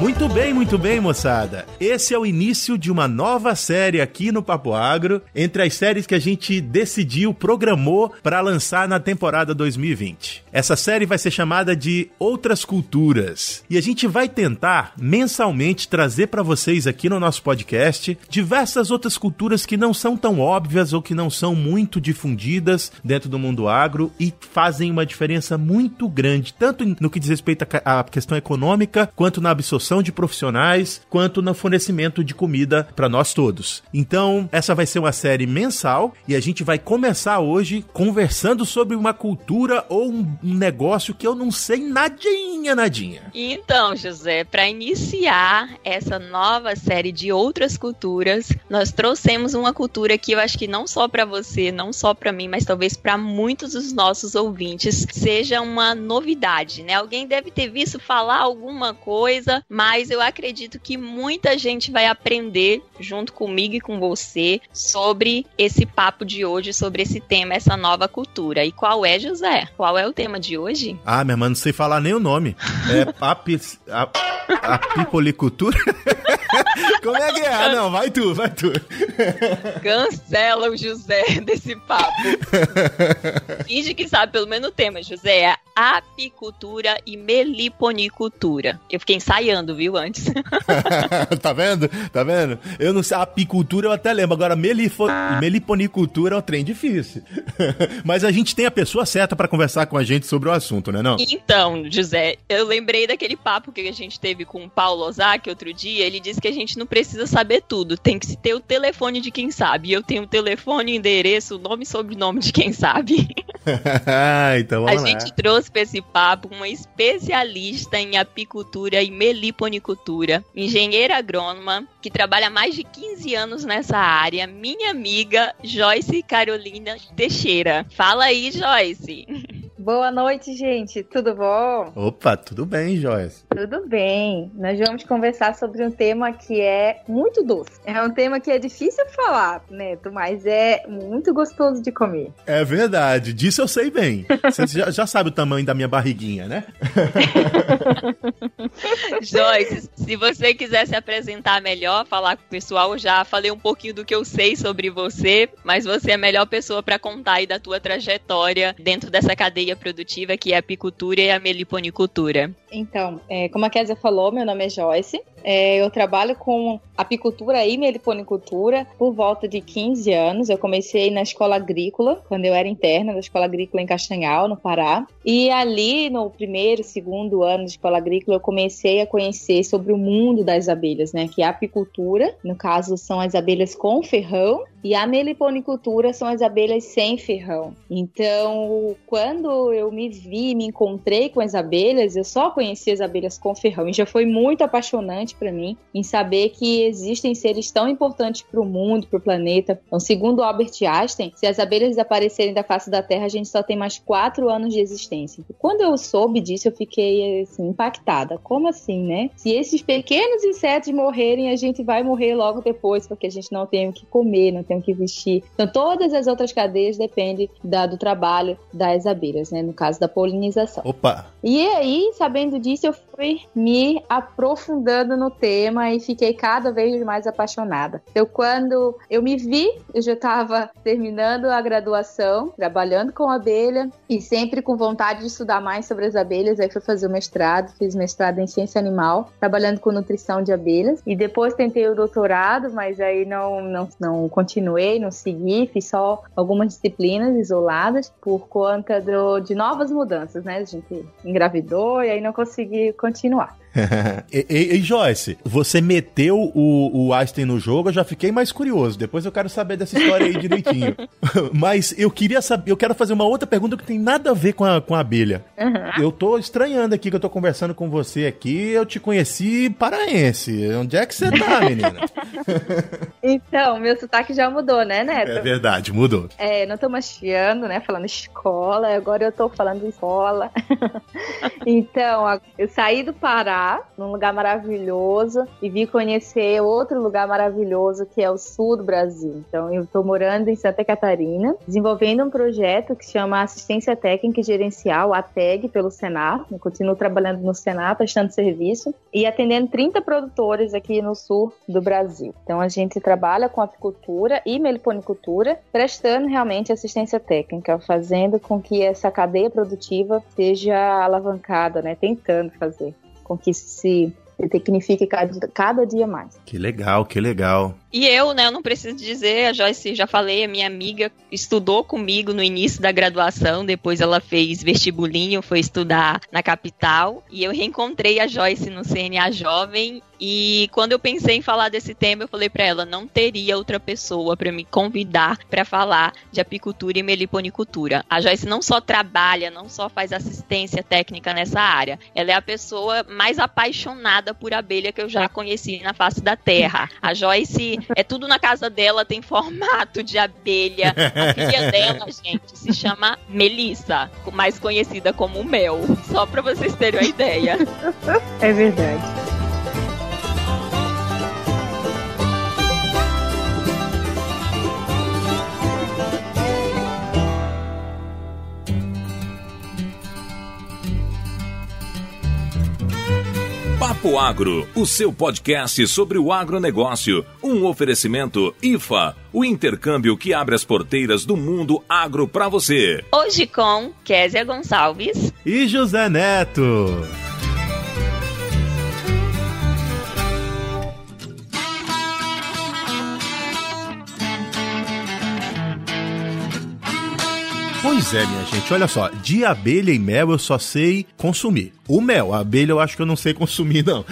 Muito bem, muito bem, moçada. Esse é o início de uma nova série aqui no Papo Agro, entre as séries que a gente decidiu, programou para lançar na temporada 2020. Essa série vai ser chamada de Outras Culturas e a gente vai tentar mensalmente trazer para vocês aqui no nosso podcast diversas outras culturas que não são tão óbvias ou que não são muito difundidas dentro do mundo agro e fazem uma diferença muito grande, tanto no que diz respeito à questão econômica quanto na absorção de profissionais quanto no fornecimento de comida para nós todos. Então, essa vai ser uma série mensal e a gente vai começar hoje conversando sobre uma cultura ou um negócio que eu não sei nadinha, nadinha. Então, José, para iniciar essa nova série de outras culturas, nós trouxemos uma cultura que eu acho que não só para você, não só para mim, mas talvez para muitos dos nossos ouvintes seja uma novidade, né? Alguém deve ter visto falar alguma coisa, mas eu acredito que muita gente vai aprender junto comigo e com você sobre esse papo de hoje, sobre esse tema, essa nova cultura. E qual é, José? Qual é o tema de hoje? Ah, minha irmã, não sei falar nem o nome. É apis, a, apipolicultura? Como é que é? Ah, não, vai tu, vai tu. Cancela o José desse papo. Finge que sabe pelo menos o tema, José. É apicultura e meliponicultura. Eu fiquei ensaiando, viu, antes. tá vendo? Tá vendo? Eu não sei, apicultura eu até lembro, agora melifo, meliponicultura é um trem difícil. Mas a gente tem a pessoa certa para conversar com a gente sobre o assunto, né não? Então, José, eu lembrei daquele papo que a gente teve com o Paulo Ozaki outro dia, ele disse que a gente não precisa saber tudo, tem que ter o telefone de quem sabe. Eu tenho o telefone, endereço, nome e sobrenome de quem sabe. então vamos a lá. gente trouxe para esse papo uma especialista em apicultura e meliponicultura, engenheira agrônoma, que trabalha há mais de 15 anos nessa área, minha amiga Joyce Carolina Teixeira. Fala aí, Joyce. Boa noite, gente. Tudo bom? Opa, tudo bem, Joyce? Tudo bem. Nós vamos conversar sobre um tema que é muito doce. É um tema que é difícil falar, Neto, mas é muito gostoso de comer. É verdade. Disso eu sei bem. Você já, já sabe o tamanho da minha barriguinha, né? Joyce, se você quiser se apresentar melhor, falar com o pessoal, eu já falei um pouquinho do que eu sei sobre você, mas você é a melhor pessoa para contar aí da tua trajetória dentro dessa cadeia produtiva que é a apicultura e a meliponicultura. Então, é, como a Kézia falou, meu nome é Joyce. É, eu trabalho com apicultura e meliponicultura por volta de 15 anos. Eu comecei na escola agrícola, quando eu era interna da escola agrícola em Castanhal, no Pará. E ali, no primeiro, segundo ano de escola agrícola, eu comecei a conhecer sobre o mundo das abelhas, né? Que é a apicultura, no caso, são as abelhas com ferrão, e a meliponicultura são as abelhas sem ferrão. Então, quando eu me vi, me encontrei com as abelhas, eu só conheci as abelhas com ferrão. E já foi muito apaixonante para mim em saber que existem seres tão importantes para o mundo, para o planeta. Então, segundo Albert Einstein, se as abelhas desaparecerem da face da Terra, a gente só tem mais quatro anos de existência. Quando eu soube disso, eu fiquei assim, impactada. Como assim, né? Se esses pequenos insetos morrerem, a gente vai morrer logo depois, porque a gente não tem o que comer, não tem o que vestir. Então, todas as outras cadeias dependem da, do trabalho das abelhas, né? No caso da polinização. Opa! E aí, sabendo disso, eu fui me aprofundando no tema e fiquei cada vez mais apaixonada. Então, quando eu me vi, eu já estava terminando a graduação, trabalhando com abelha e sempre com vontade de estudar mais sobre as abelhas. Aí fui fazer o mestrado, fiz mestrado em ciência animal, trabalhando com nutrição de abelhas. E depois tentei o doutorado, mas aí não, não, não continuei, não segui, fiz só algumas disciplinas isoladas por conta do, de novas mudanças, né? A gente engravidou e aí não consegui continuar. e, e, e, Joyce, você meteu o, o Einstein no jogo, eu já fiquei mais curioso. Depois eu quero saber dessa história aí direitinho. Mas eu queria saber, eu quero fazer uma outra pergunta que tem nada a ver com a, com a abelha. Uhum. Eu tô estranhando aqui que eu tô conversando com você aqui, eu te conheci paraense. Onde é que você tá, menina? então, meu sotaque já mudou, né, Neto? É verdade, mudou. É, não tô mais chiando, né, falando escola, agora eu tô falando escola. então, eu saí do Pará Num lugar maravilhoso, e vim conhecer outro lugar maravilhoso que é o sul do Brasil. Então, eu estou morando em Santa Catarina, desenvolvendo um projeto que chama Assistência Técnica e Gerencial, a TEG, pelo Senar. Eu continuo trabalhando no Senar, prestando serviço e atendendo 30 produtores aqui no sul do Brasil. Então, a gente trabalha com apicultura e meliponicultura, prestando realmente assistência técnica, fazendo com que essa cadeia produtiva seja alavancada, né? Tentando fazer com que se tecnifique cada, cada dia mais. Que legal, que legal. E eu, né, eu não preciso dizer, a Joyce já falei, a minha amiga estudou comigo no início da graduação, depois ela fez vestibulinho, foi estudar na capital, e eu reencontrei a Joyce no CNA Jovem e quando eu pensei em falar desse tema, eu falei para ela, não teria outra pessoa para me convidar para falar de apicultura e meliponicultura. A Joyce não só trabalha, não só faz assistência técnica nessa área, ela é a pessoa mais apaixonada por abelha que eu já conheci na face da Terra. A Joyce é tudo na casa dela, tem formato de abelha. A filha dela, gente, se chama Melissa, mais conhecida como Mel. Só para vocês terem uma ideia. É verdade. Papo Agro, o seu podcast sobre o agronegócio. Um oferecimento IFA, o intercâmbio que abre as porteiras do mundo agro para você. Hoje com Késia Gonçalves e José Neto. Pois é, minha gente, olha só, de abelha e mel eu só sei consumir. O mel, a abelha eu acho que eu não sei consumir, não.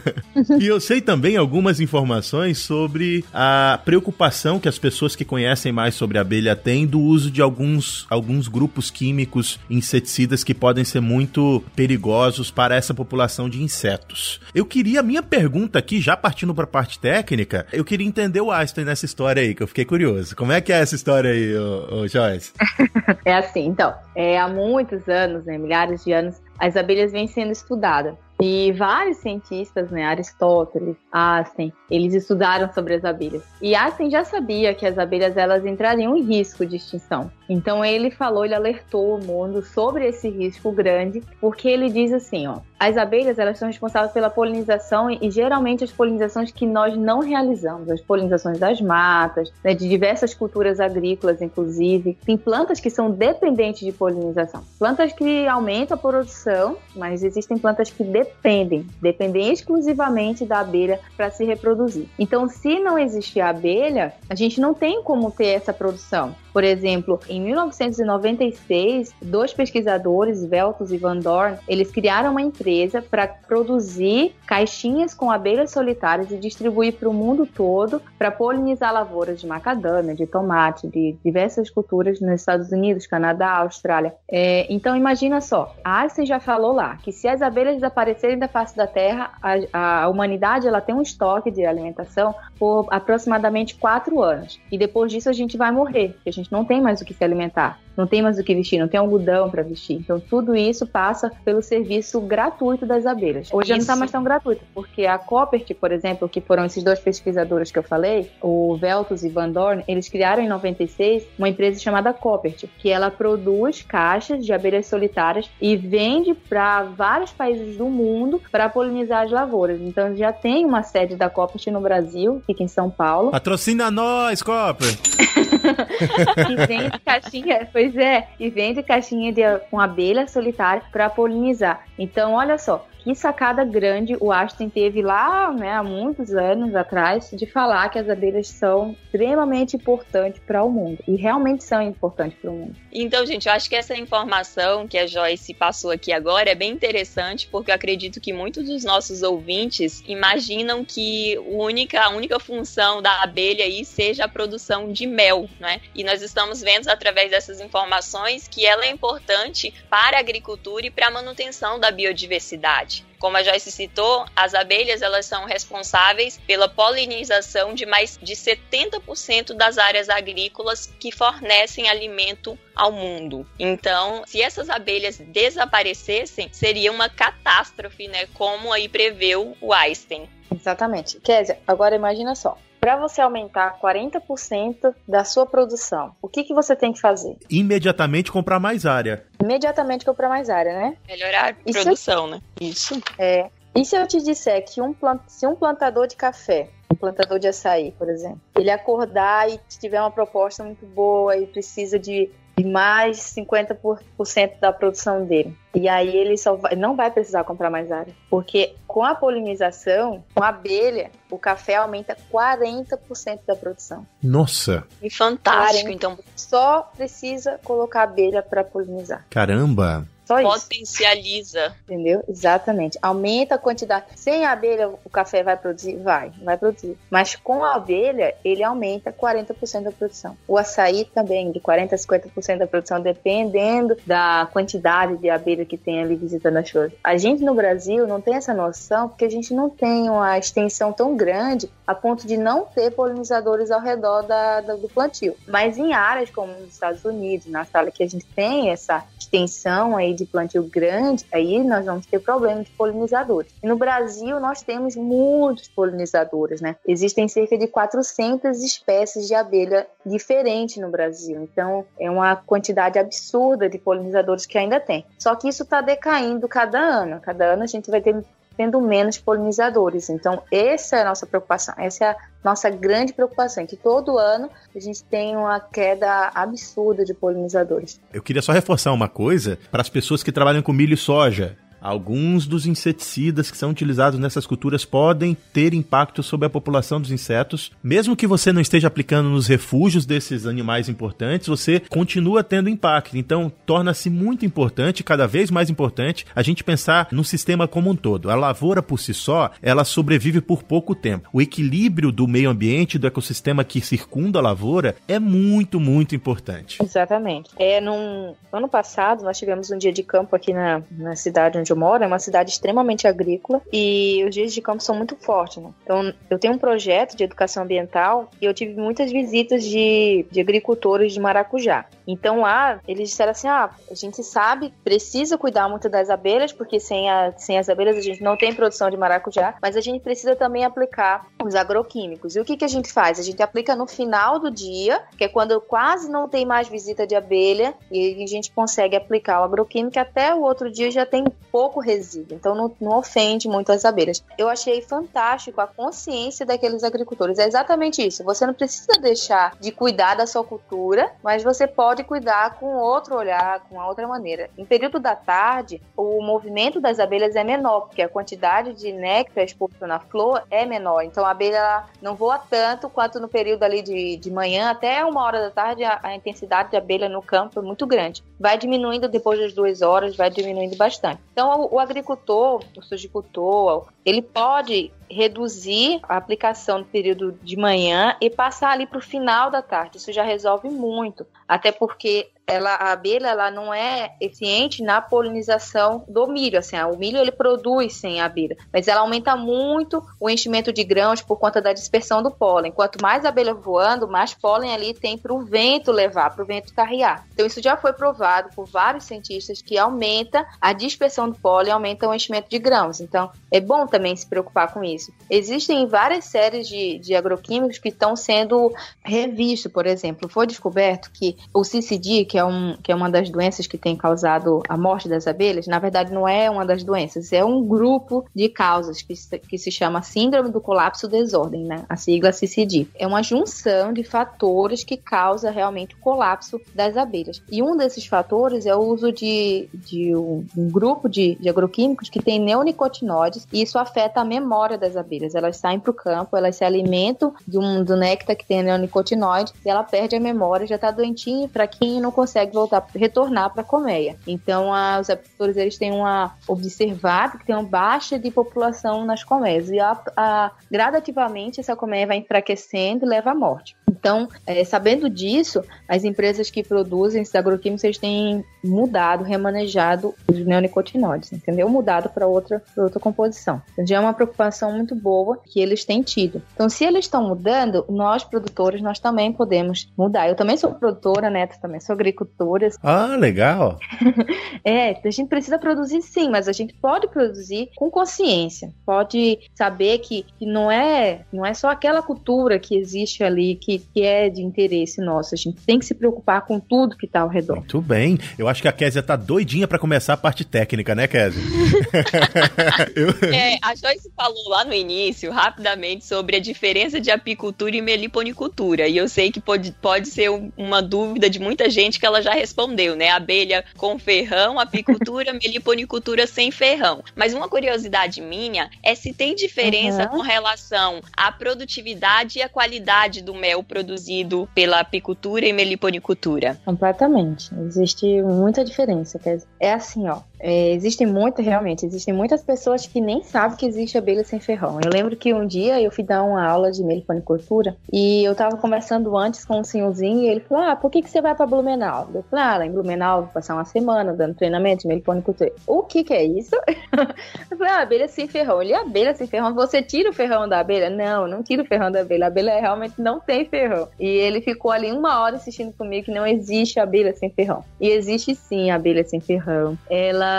e eu sei também algumas informações sobre a preocupação que as pessoas que conhecem mais sobre a abelha têm do uso de alguns, alguns grupos químicos, inseticidas que podem ser muito perigosos para essa população de insetos. Eu queria, minha pergunta aqui, já partindo para a parte técnica, eu queria entender o Einstein nessa história aí, que eu fiquei curioso. Como é que é essa história aí, ô, ô Joyce? é assim, então, é, há muitos anos, né, milhares de anos, as abelhas vêm sendo estudadas. E vários cientistas, né, Aristóteles, Einstein, eles estudaram sobre as abelhas. E Einstein já sabia que as abelhas elas entrariam em risco de extinção. Então ele falou, ele alertou o mundo sobre esse risco grande, porque ele diz assim, ó, as abelhas elas são responsáveis pela polinização e, geralmente as polinizações que nós não realizamos, as polinizações das matas, né, de diversas culturas agrícolas, inclusive. Tem plantas que são dependentes de polinização, plantas que aumentam a produção, mas existem plantas que dependem, dependem exclusivamente da abelha para se reproduzir. Então, se não existir abelha, a gente não tem como ter essa produção. Por exemplo, em 1996, dois pesquisadores, Veltos e Van Dorn, eles criaram uma empresa para produzir caixinhas com abelhas solitárias e distribuir para o mundo todo para polinizar lavouras de macadâmia, de tomate, de diversas culturas nos Estados Unidos, Canadá, Austrália. É, então imagina só, a Einstein já falou lá que se as abelhas desaparecerem da face da Terra, a, a humanidade ela tem um estoque de alimentação por aproximadamente quatro anos e depois disso a gente vai morrer, a gente gente não tem mais o que se alimentar, não tem mais o que vestir, não tem algodão para vestir. Então tudo isso passa pelo serviço gratuito das abelhas. Hoje já não está mais tão gratuito, porque a Coppert, por exemplo, que foram esses dois pesquisadores que eu falei, o Veltus e Van Dorn, eles criaram em 96 uma empresa chamada Coppert, que ela produz caixas de abelhas solitárias e vende para vários países do mundo para polinizar as lavouras. Então já tem uma sede da Coppert no Brasil, fica em São Paulo. Patrocina nós, Coppert! e vende caixinha, pois é, e vende caixinha de, com abelha solitária para polinizar. Então, olha só, que sacada grande o Ashton teve lá, né, há muitos anos atrás, de falar que as abelhas são extremamente importantes para o mundo. E realmente são importantes para o mundo. Então, gente, eu acho que essa informação que a Joyce passou aqui agora é bem interessante, porque eu acredito que muitos dos nossos ouvintes imaginam que única, a única função da abelha aí seja a produção de mel, né? E nós estamos vendo através dessas informações que ela é importante para a agricultura e para a manutenção da biodiversidade. Como a Joyce citou, as abelhas elas são responsáveis pela polinização de mais de 70% das áreas agrícolas que fornecem alimento ao mundo. Então, se essas abelhas desaparecessem, seria uma catástrofe, né? Como aí preveu o Einstein. Exatamente. Kézia, agora imagina só. Para você aumentar 40% da sua produção, o que, que você tem que fazer? Imediatamente comprar mais área. Imediatamente comprar mais área, né? Melhorar a produção, né? Isso. É. E se eu te disser que um plant... se um plantador de café um plantador de açaí, por exemplo. Ele acordar e tiver uma proposta muito boa e precisa de de mais 50% da produção dele. E aí ele só vai, não vai precisar comprar mais área. Porque com a polinização, com a abelha, o café aumenta 40% da produção. Nossa! E fantástico, 40. então. Só precisa colocar abelha para polinizar. Caramba! Só Potencializa. Isso. Entendeu? Exatamente. Aumenta a quantidade. Sem a abelha, o café vai produzir? Vai, vai produzir. Mas com a abelha, ele aumenta 40% da produção. O açaí também, de 40% a 50% da produção, dependendo da quantidade de abelha que tem ali visitando as flores. A gente no Brasil não tem essa noção porque a gente não tem uma extensão tão grande a ponto de não ter polinizadores ao redor da, da do plantio. Mas em áreas como nos Estados Unidos, na sala que a gente tem essa extensão aí de plantio grande, aí nós vamos ter problema de polinizadores. E no Brasil nós temos muitos polinizadores, né? Existem cerca de 400 espécies de abelha diferentes no Brasil. Então é uma quantidade absurda de polinizadores que ainda tem. Só que isso está decaindo cada ano. Cada ano a gente vai ter tendo menos polinizadores. Então, essa é a nossa preocupação, essa é a nossa grande preocupação, que todo ano a gente tem uma queda absurda de polinizadores. Eu queria só reforçar uma coisa para as pessoas que trabalham com milho e soja. Alguns dos inseticidas que são utilizados nessas culturas podem ter impacto sobre a população dos insetos. Mesmo que você não esteja aplicando nos refúgios desses animais importantes, você continua tendo impacto. Então, torna-se muito importante, cada vez mais importante, a gente pensar no sistema como um todo. A lavoura por si só, ela sobrevive por pouco tempo. O equilíbrio do meio ambiente, do ecossistema que circunda a lavoura, é muito, muito importante. Exatamente. É, num ano passado, nós tivemos um dia de campo aqui na, na cidade onde eu moro, é uma cidade extremamente agrícola e os dias de campo são muito fortes, né? Então, eu tenho um projeto de educação ambiental e eu tive muitas visitas de, de agricultores de maracujá. Então, lá, eles disseram assim: ah, a gente sabe, precisa cuidar muito das abelhas, porque sem, a, sem as abelhas a gente não tem produção de maracujá, mas a gente precisa também aplicar os agroquímicos. E o que, que a gente faz? A gente aplica no final do dia, que é quando quase não tem mais visita de abelha, e a gente consegue aplicar o agroquímico até o outro dia já tem pouco resíduo, então não, não ofende muito as abelhas. Eu achei fantástico a consciência daqueles agricultores. É exatamente isso. Você não precisa deixar de cuidar da sua cultura, mas você pode cuidar com outro olhar, com outra maneira. Em período da tarde, o movimento das abelhas é menor, porque a quantidade de néctar exposto na flor é menor. Então a abelha não voa tanto quanto no período ali de, de manhã, até uma hora da tarde, a, a intensidade de abelha no campo é muito grande. Vai diminuindo depois das duas horas, vai diminuindo bastante. Então o, o agricultor, o sujicultor, ele pode reduzir a aplicação no período de manhã e passar ali para o final da tarde. Isso já resolve muito, até porque ela, a abelha ela não é eficiente na polinização do milho. Assim, o milho ele produz sem a abelha, mas ela aumenta muito o enchimento de grãos por conta da dispersão do pólen. Quanto mais abelha voando, mais pólen ali tem para o vento levar, para o vento carrear. Então isso já foi provado por vários cientistas que aumenta a dispersão do pólen, aumenta o enchimento de grãos. Então é bom também se preocupar com isso. Existem várias séries de, de agroquímicos que estão sendo revistos, por exemplo. Foi descoberto que o CCD, que é, um, que é uma das doenças que tem causado a morte das abelhas, na verdade não é uma das doenças, é um grupo de causas que, que se chama Síndrome do Colapso Desordem, né? a sigla CCD. É uma junção de fatores que causa realmente o colapso das abelhas. E um desses fatores é o uso de, de um, um grupo de, de agroquímicos que tem neonicotinoides e isso afeta a memória das abelhas. Elas saem para o campo, elas se alimentam de um, do néctar que tem neonicotinoide e ela perde a memória, já está doentinha, fraquinha e não consegue voltar, retornar para a colmeia. Então, a, os apicultores eles têm uma observado que tem uma baixa de população nas colmeias e a, a, gradativamente essa colmeia vai enfraquecendo e leva à morte. Então, é, sabendo disso, as empresas que produzem esses agroquímicos têm mudado, remanejado os neonicotinoides, entendeu? Mudado para outra, outra composição. Então, já é uma preocupação muito boa que eles têm tido. Então, se eles estão mudando, nós produtores, nós também podemos mudar. Eu também sou produtora, né? também sou agricultora. Ah, legal. é, a gente precisa produzir sim, mas a gente pode produzir com consciência. Pode saber que, que não é não é só aquela cultura que existe ali que, que é de interesse nosso. A gente tem que se preocupar com tudo que está ao redor. Muito bem. Eu acho que a Késia tá doidinha para começar a parte técnica, né, Késia? Eu... É, a Joyce falou lá no início, rapidamente, sobre a diferença de apicultura e meliponicultura. E eu sei que pode, pode ser uma dúvida de muita gente que ela já respondeu, né? Abelha com ferrão, apicultura, meliponicultura sem ferrão. Mas uma curiosidade minha é se tem diferença uhum. com relação à produtividade e à qualidade do mel produzido pela apicultura e meliponicultura. Completamente. Existe muita diferença. É assim, ó. É, existem muitas, realmente, existem muitas pessoas que nem sabem que existe abelha sem ferrão. Eu lembro que um dia eu fui dar uma aula de meliponicultura e eu tava conversando antes com um senhorzinho e ele falou: Ah, por que, que você vai pra Blumenau? Eu falei: Ah, lá em Blumenau vou passar uma semana dando treinamento de meliponicultura. O que que é isso? eu falei: Ah, abelha sem ferrão. Ele, abelha sem ferrão, você tira o ferrão da abelha? Não, não tira o ferrão da abelha. A abelha realmente não tem ferrão. E ele ficou ali uma hora assistindo comigo que não existe abelha sem ferrão. E existe sim abelha sem ferrão. Ela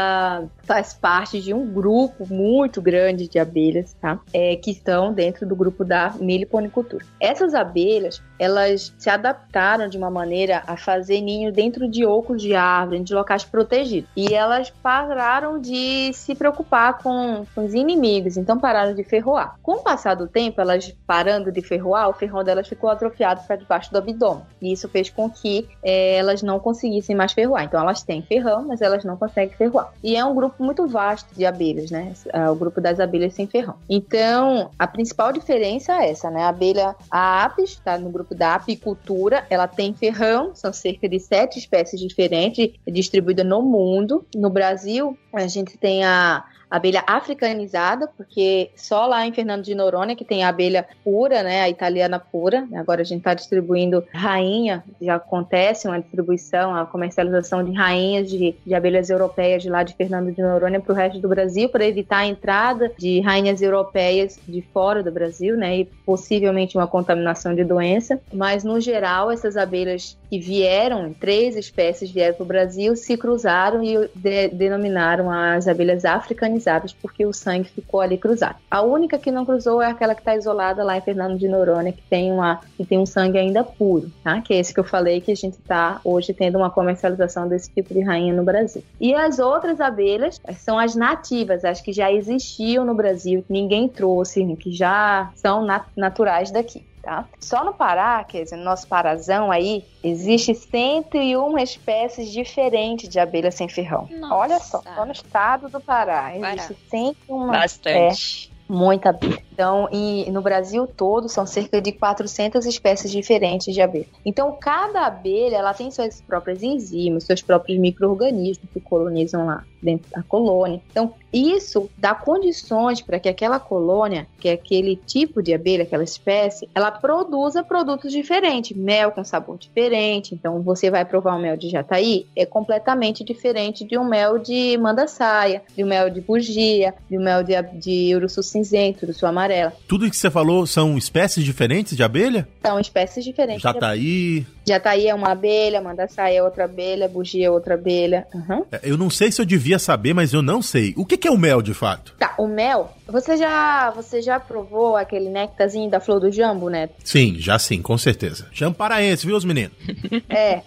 faz parte de um grupo muito grande de abelhas, tá? É, que estão dentro do grupo da meliponicultura. Essas abelhas, elas se adaptaram de uma maneira a fazer ninho dentro de ocos de árvore, de locais protegidos. E elas pararam de se preocupar com, com os inimigos, então pararam de ferroar. Com o passar do tempo, elas parando de ferroar, o ferrão delas ficou atrofiado para debaixo do abdômen. E isso fez com que é, elas não conseguissem mais ferroar. Então elas têm ferrão, mas elas não conseguem ferroar. E é um grupo muito vasto de abelhas, né? É o grupo das abelhas sem ferrão. Então, a principal diferença é essa, né? A abelha a apis, está no grupo da apicultura, ela tem ferrão, são cerca de sete espécies diferentes distribuídas no mundo. No Brasil, a gente tem a abelha africanizada, porque só lá em Fernando de Noronha que tem a abelha pura, né, a italiana pura. Agora a gente está distribuindo rainha, já acontece uma distribuição, a comercialização de rainhas de, de abelhas europeias de lá de Fernando de Noronha para o resto do Brasil, para evitar a entrada de rainhas europeias de fora do Brasil, né, e possivelmente uma contaminação de doença. Mas no geral, essas abelhas que vieram, três espécies vieram para o Brasil, se cruzaram e de, denominaram as abelhas africanizadas porque o sangue ficou ali cruzado. A única que não cruzou é aquela que está isolada lá em Fernando de Noronha, que tem, uma, que tem um sangue ainda puro, tá? que é esse que eu falei que a gente está hoje tendo uma comercialização desse tipo de rainha no Brasil. E as outras abelhas são as nativas, as que já existiam no Brasil, que ninguém trouxe, que já são nat naturais daqui. Tá? Só no Pará, quer dizer, no nosso parazão aí, existe 101 espécies diferentes de abelha sem ferrão. Nossa. Olha só, só no estado do Pará, existe Pará. 101 Bastante. É, muita abelha. Então, e no Brasil todo são cerca de 400 espécies diferentes de abelha. Então, cada abelha ela tem suas próprias enzimas, seus próprios micro-organismos que colonizam lá dentro da colônia. Então, isso dá condições para que aquela colônia, que é aquele tipo de abelha, aquela espécie, ela produza produtos diferentes, mel com sabor diferente. Então, você vai provar um mel de jataí, é completamente diferente de um mel de manda-saia, de um mel de bugia, de um mel de, de cinzento, uruçu amarelo amarela. Tudo que você falou são espécies diferentes de abelha? São espécies diferentes. Jataí. Jataí é uma abelha, mandaçaí é outra abelha, bugia é outra abelha. Uhum. Eu não sei se eu devia saber, mas eu não sei. O que é o mel de fato? Tá, o mel. Você já, você já provou aquele néctarzinho da flor do jambo, né? Sim, já sim, com certeza. Jambo paraense, viu, os meninos? é.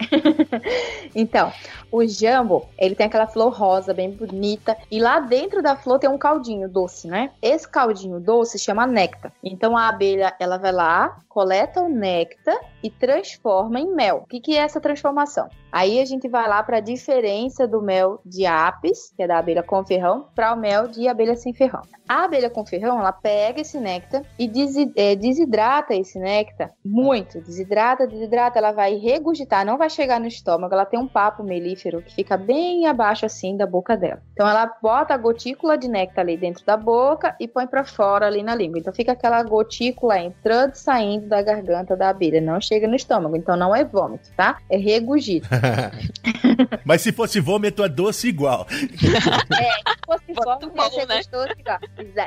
então, o jambo, ele tem aquela flor rosa bem bonita e lá dentro da flor tem um caldinho doce, né? Esse caldinho doce chama néctar. Então a abelha, ela vai lá, coleta o néctar e transforma em em mel. O que, que é essa transformação? Aí a gente vai lá para a diferença do mel de apis, que é da abelha com ferrão, para o mel de abelha sem ferrão. A abelha com ferrão, ela pega esse néctar e é, desidrata esse néctar muito. Desidrata, desidrata, ela vai regurgitar, não vai chegar no estômago, ela tem um papo melífero que fica bem abaixo assim da boca dela. Então ela bota a gotícula de néctar ali dentro da boca e põe para fora ali na língua. Então fica aquela gotícula entrando e saindo da garganta da abelha, não chega no estômago. Então não é vômito, tá? É regurgito. Mas se fosse vômito, é doce igual. É, se fosse vômito, ia ser né? gostoso igual.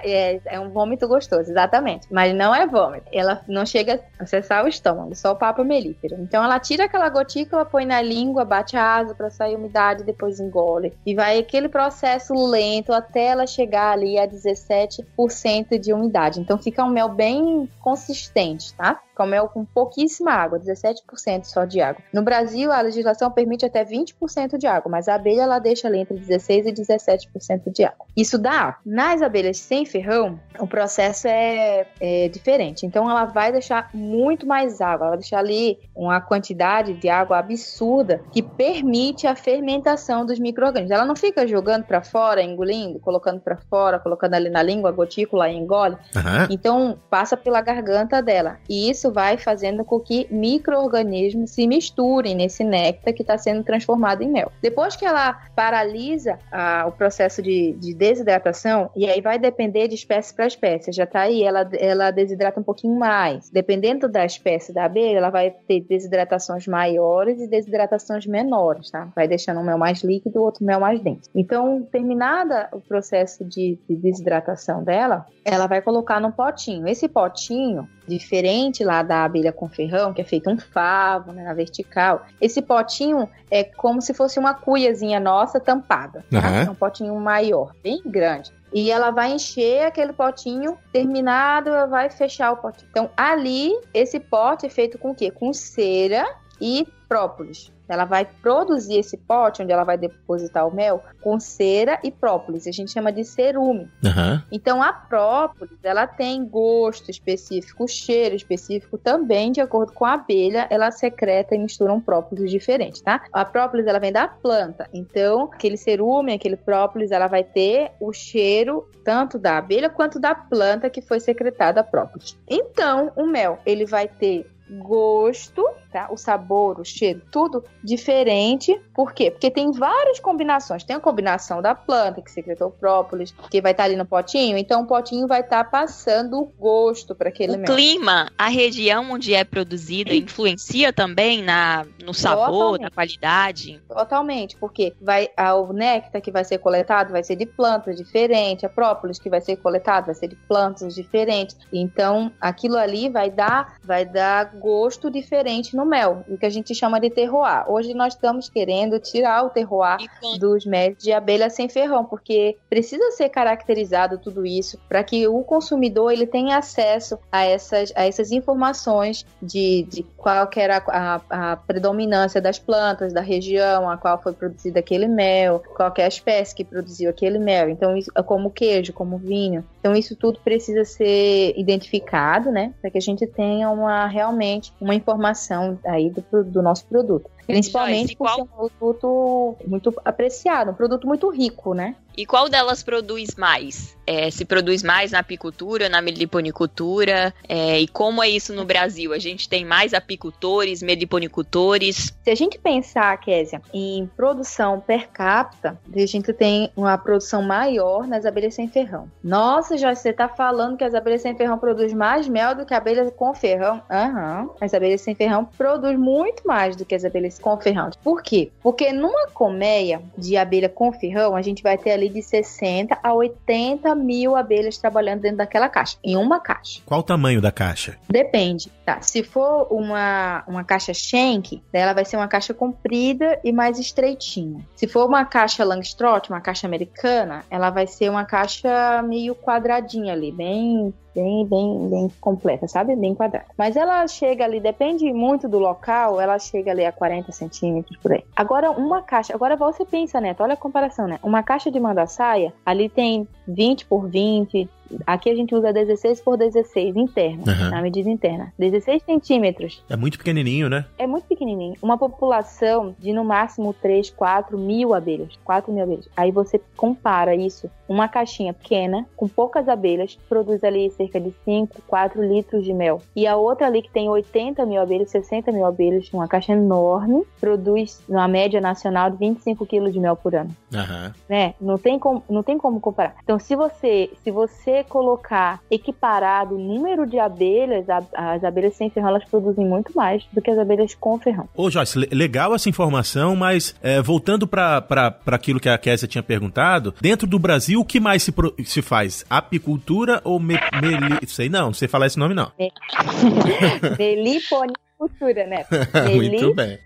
É, é um vômito gostoso, exatamente. Mas não é vômito. Ela não chega a acessar o estômago, só o papo melífero. Então ela tira aquela gotícula, põe na língua, bate a asa para sair umidade, depois engole. E vai aquele processo lento até ela chegar ali a 17% de umidade. Então fica um mel bem consistente, tá? com mel com pouquíssima água, 17% só de água. No Brasil, a legislação permite até 20% de água, mas a abelha ela deixa ali entre 16% e 17% de água. Isso dá. Nas abelhas sem ferrão, o processo é, é, diferente. Então, ela vai deixar muito mais água, ela vai deixar ali uma quantidade de água absurda que permite a fermentação dos micro-organismos. Ela não fica jogando para fora, engolindo, colocando para fora, colocando ali na língua, a gotícula e engole. Uhum. Então, passa pela garganta dela. E isso vai fazendo com que micro-organismos se misturem nesse néctar que está sendo transformado em mel. Depois que ela paralisa ah, o processo de, de, desidratação, e aí vai depender de espécie para espécie, já está aí, ela, ela desidrata um pouquinho mais. Dependendo da espécie da abelha, ela vai ter desidratações maiores e desidratações menores, tá? Vai deixando um mel mais líquido e outro mel mais denso. Então, terminada o processo de, de desidratação dela, ela vai colocar num potinho. Esse potinho, diferente lá da abelha com ferrão, que é feito um favo, né, na vertical. Esse potinho é como se fosse uma cuiazinha nossa tampada. Tá? Uhum. É um potinho maior, bem grande. E ela vai encher aquele potinho, terminado, ela vai fechar o potinho. Então, ali, esse pote é feito com o quê? Com cera e própolis. Ela vai produzir esse pote onde ela vai depositar o mel com cera e própolis. A gente chama de cerume. Uhum. Então a própolis ela tem gosto específico, cheiro específico também de acordo com a abelha. Ela secreta e mistura um própolis diferente, tá? A própolis ela vem da planta. Então aquele cerume, aquele própolis, ela vai ter o cheiro tanto da abelha quanto da planta que foi secretada a própolis. Então o mel ele vai ter gosto, tá? O sabor, o cheiro, tudo diferente. Por quê? Porque tem várias combinações. Tem a combinação da planta que secretou o própolis, que vai estar tá ali no potinho. Então o potinho vai estar tá passando o gosto para aquele o mel. clima, a região onde é produzida, influencia também na, no sabor, Totalmente. na qualidade? Totalmente, porque vai o néctar que vai ser coletado vai ser de plantas diferentes, a própolis que vai ser coletado vai ser de plantas diferentes. Então aquilo ali vai dar, vai dar gosto diferente no mel, o que a gente chama de terroir. Hoje nós estamos querendo tirar o terroir dos mel de abelha sem ferrão, porque precisa ser caracterizado tudo isso para que o consumidor ele tenha acesso a essas, a essas informações de, de qual que era a, a, a predominância das plantas da região, a qual foi produzido aquele mel, qual é a espécie que produziu aquele mel. Então, isso, como queijo, como vinho. Então, isso tudo precisa ser identificado, né, para que a gente tenha uma realmente uma informação aí do, do nosso produto. Principalmente Joyce, qual... é um produto muito apreciado, um produto muito rico, né? E qual delas produz mais? É, se produz mais na apicultura, na meliponicultura? É, e como é isso no Brasil? A gente tem mais apicultores, meliponicultores? Se a gente pensar, Késia, em produção per capita, a gente tem uma produção maior nas abelhas sem ferrão. Nossa, já você está falando que as abelhas sem ferrão produzem mais mel do que abelhas com ferrão? Aham. Uhum. As abelhas sem ferrão produzem muito mais do que as abelhas com ferrão. Por quê? Porque numa colmeia de abelha com ferrão, a gente vai ter ali de 60 a 80 mil abelhas trabalhando dentro daquela caixa, em uma caixa. Qual o tamanho da caixa? Depende. Tá, se for uma, uma caixa Schenck, ela vai ser uma caixa comprida e mais estreitinha. Se for uma caixa Langstroth, uma caixa americana, ela vai ser uma caixa meio quadradinha ali, bem bem, bem, bem completa, sabe? Bem quadrada. Mas ela chega ali, depende muito do local, ela chega ali a 40 centímetros por aí. Agora, uma caixa, agora você pensa, Neto, olha a comparação, né? Uma caixa de manda-saia, ali tem 20 por 20, aqui a gente usa 16 por 16 interno, uhum. na medida interna. 16 centímetros. É muito pequenininho, né? É muito pequenininho. Uma população de no máximo 3, 4 mil abelhas. 4 mil abelhas. Aí você compara isso, uma caixinha pequena, com poucas abelhas, produz ali cerca de 5, 4 litros de mel. E a outra ali que tem 80 mil abelhas, 60 mil abelhas, uma caixa enorme, produz uma média nacional de 25 quilos de mel por ano. Uhum. Né? Não tem como, não tem como comparar. Então, se você, se você colocar equiparado o número de abelhas, as abelhas sem ferrão, elas produzem muito mais do que as abelhas com ferrão. Ô, Joyce, legal essa informação, mas é, voltando para aquilo que a Késia tinha perguntado, dentro do Brasil, o que mais se, pro, se faz? Apicultura ou me, meli... Sei não, não sei falar esse nome não. Meliponicultura cultura, né? Muito bem.